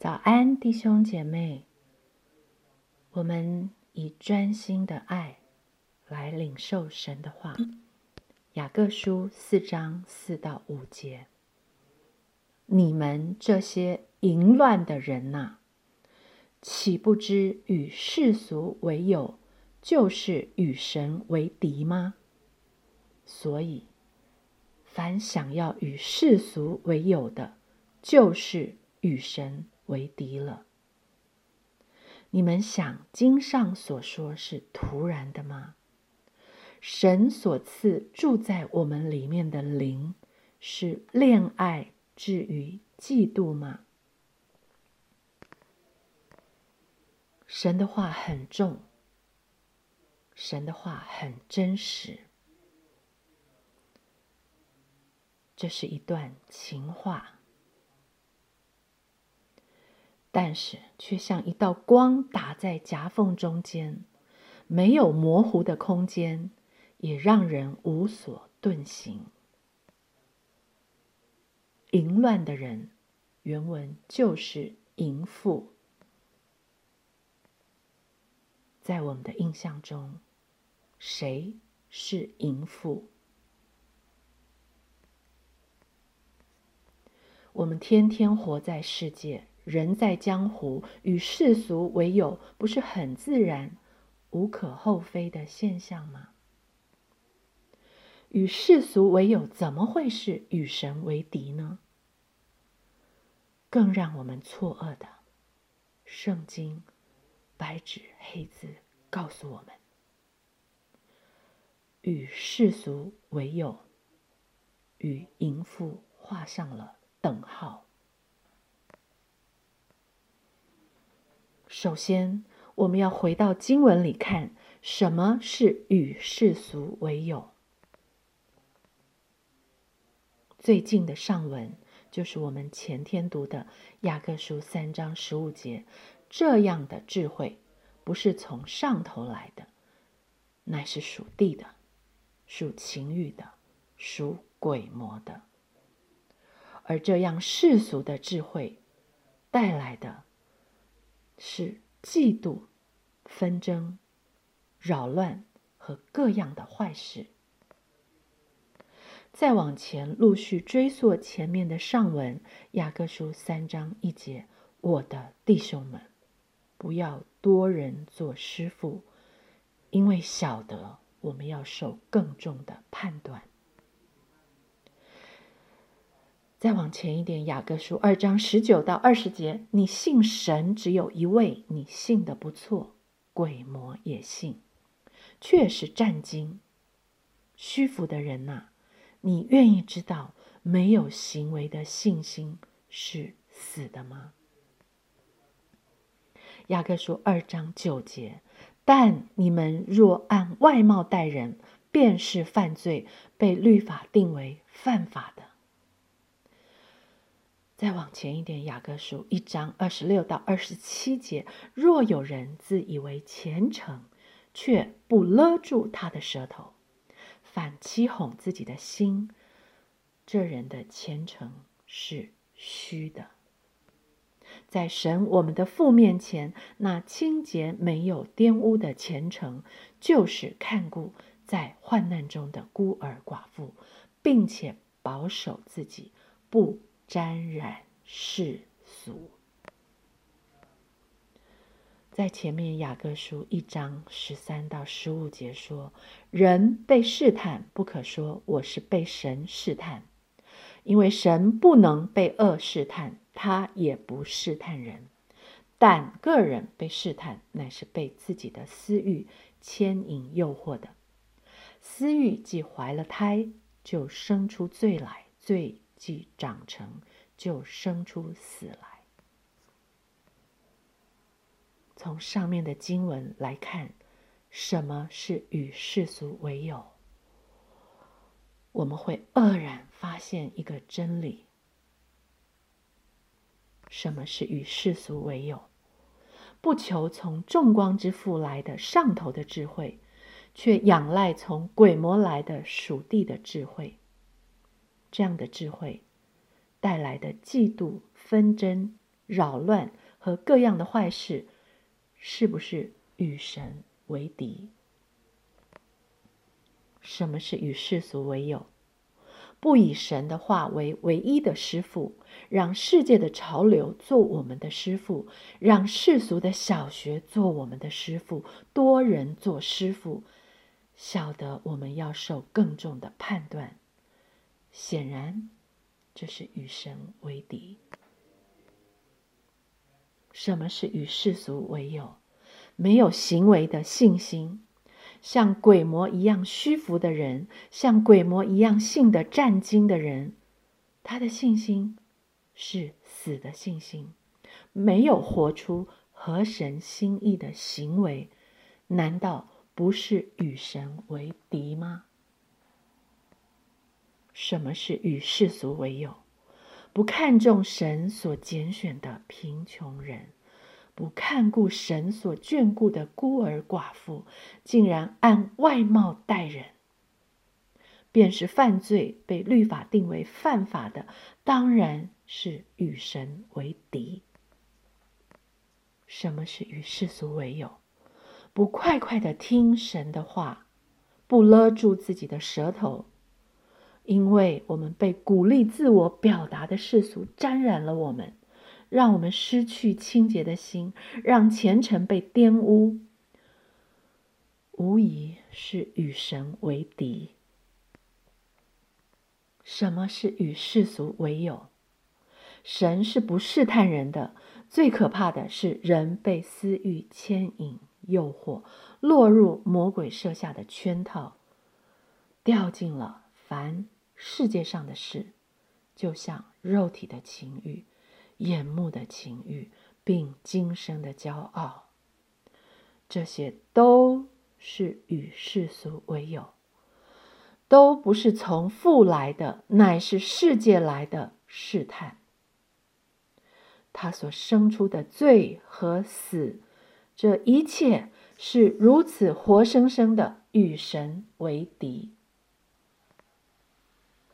早安，弟兄姐妹。我们以专心的爱来领受神的话。雅各书四章四到五节：你们这些淫乱的人呐，岂不知与世俗为友，就是与神为敌吗？所以，凡想要与世俗为友的，就是与神为敌了。你们想经上所说是突然的吗？神所赐住在我们里面的灵，是恋爱至于嫉妒吗？神的话很重，神的话很真实，这是一段情话，但是却像一道光打在夹缝中间，没有模糊的空间。也让人无所遁形。淫乱的人，原文就是淫妇。在我们的印象中，谁是淫妇？我们天天活在世界，人在江湖，与世俗为友，不是很自然、无可厚非的现象吗？与世俗为友，怎么会是与神为敌呢？更让我们错愕的，圣经白纸黑字告诉我们：与世俗为友，与淫妇画上了等号。首先，我们要回到经文里看，什么是与世俗为友。最近的上文就是我们前天读的雅各书三章十五节，这样的智慧不是从上头来的，乃是属地的、属情欲的、属鬼魔的。而这样世俗的智慧带来的是嫉妒、纷争、扰乱和各样的坏事。再往前陆续追溯前面的上文，雅各书三章一节：“我的弟兄们，不要多人做师傅，因为晓得我们要受更重的判断。”再往前一点，雅各书二章十九到二十节：“你信神只有一位，你信的不错，鬼魔也信，却是战惊虚浮的人呐。”你愿意知道没有行为的信心是死的吗？雅各书二章九节，但你们若按外貌待人，便是犯罪，被律法定为犯法的。再往前一点，雅各书一章二十六到二十七节，若有人自以为虔诚，却不勒住他的舌头。反欺哄自己的心，这人的虔诚是虚的。在神我们的父面前，那清洁没有玷污的虔诚，就是看顾在患难中的孤儿寡妇，并且保守自己不沾染世俗。在前面雅各书一章十三到十五节说：“人被试探，不可说我是被神试探，因为神不能被恶试探，他也不试探人。但个人被试探，乃是被自己的私欲牵引诱惑的。私欲既怀了胎，就生出罪来；罪既长成，就生出死来。”从上面的经文来看，什么是与世俗为友？我们会愕然发现一个真理：什么是与世俗为友？不求从众光之父来的上头的智慧，却仰赖从鬼魔来的属地的智慧。这样的智慧带来的嫉妒、纷争、扰乱和各样的坏事，是不是与神为敌？什么是与世俗为友？不以神的话为唯一的师傅，让世界的潮流做我们的师傅，让世俗的小学做我们的师傅，多人做师傅，晓得我们要受更重的判断。显然，这是与神为敌。什么是与世俗为友？没有行为的信心。像鬼魔一样虚浮的人，像鬼魔一样信的战惊的人，他的信心是死的信心，没有活出合神心意的行为，难道不是与神为敌吗？什么是与世俗为友？不看重神所拣选的贫穷人。不看顾神所眷顾的孤儿寡妇，竟然按外貌待人，便是犯罪，被律法定为犯法的，当然是与神为敌。什么是与世俗为友？不快快的听神的话，不勒住自己的舌头，因为我们被鼓励自我表达的世俗沾染了我们。让我们失去清洁的心，让前程被玷污，无疑是与神为敌。什么是与世俗为友？神是不试探人的，最可怕的是人被私欲牵引、诱惑，落入魔鬼设下的圈套，掉进了凡世界上的事，就像肉体的情欲。眼目的情欲，并今生的骄傲，这些都是与世俗为友，都不是从父来的，乃是世界来的试探。他所生出的罪和死，这一切是如此活生生的与神为敌。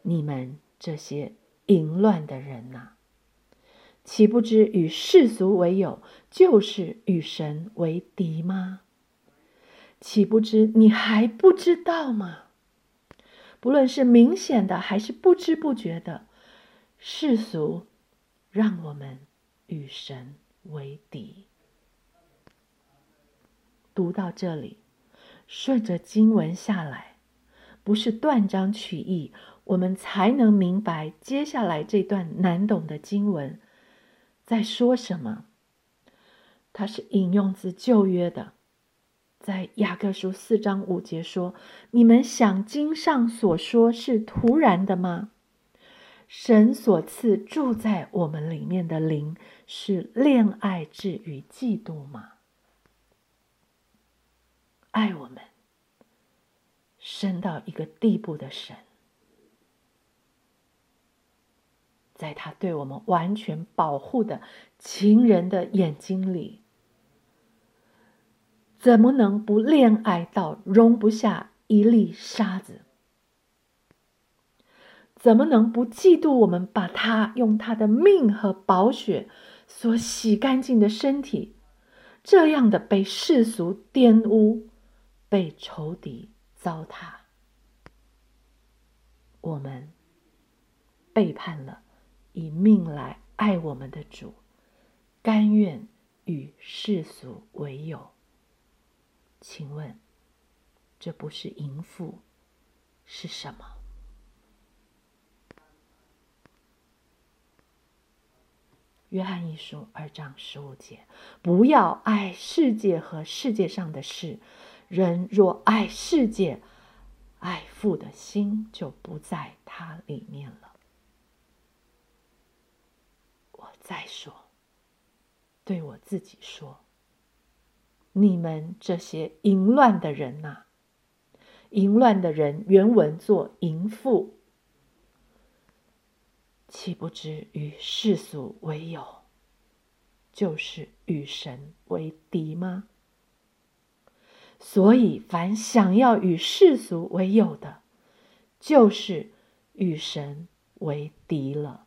你们这些淫乱的人呐！岂不知与世俗为友，就是与神为敌吗？岂不知你还不知道吗？不论是明显的还是不知不觉的，世俗让我们与神为敌。读到这里，顺着经文下来，不是断章取义，我们才能明白接下来这段难懂的经文。在说什么？它是引用自旧约的，在雅各书四章五节说：“你们想经上所说是突然的吗？神所赐住在我们里面的灵是恋爱至于嫉妒吗？爱我们深到一个地步的神。”在他对我们完全保护的情人的眼睛里，怎么能不恋爱到容不下一粒沙子？怎么能不嫉妒我们把他用他的命和宝血所洗干净的身体，这样的被世俗玷污，被仇敌糟蹋？我们背叛了。以命来爱我们的主，甘愿与世俗为友。请问，这不是淫妇是什么？约翰一书二章十五节：不要爱世界和世界上的事。人若爱世界，爱父的心就不在他里面了。再说，对我自己说：“你们这些淫乱的人呐，淫乱的人，原文作淫妇，岂不知与世俗为友，就是与神为敌吗？所以，凡想要与世俗为友的，就是与神为敌了。”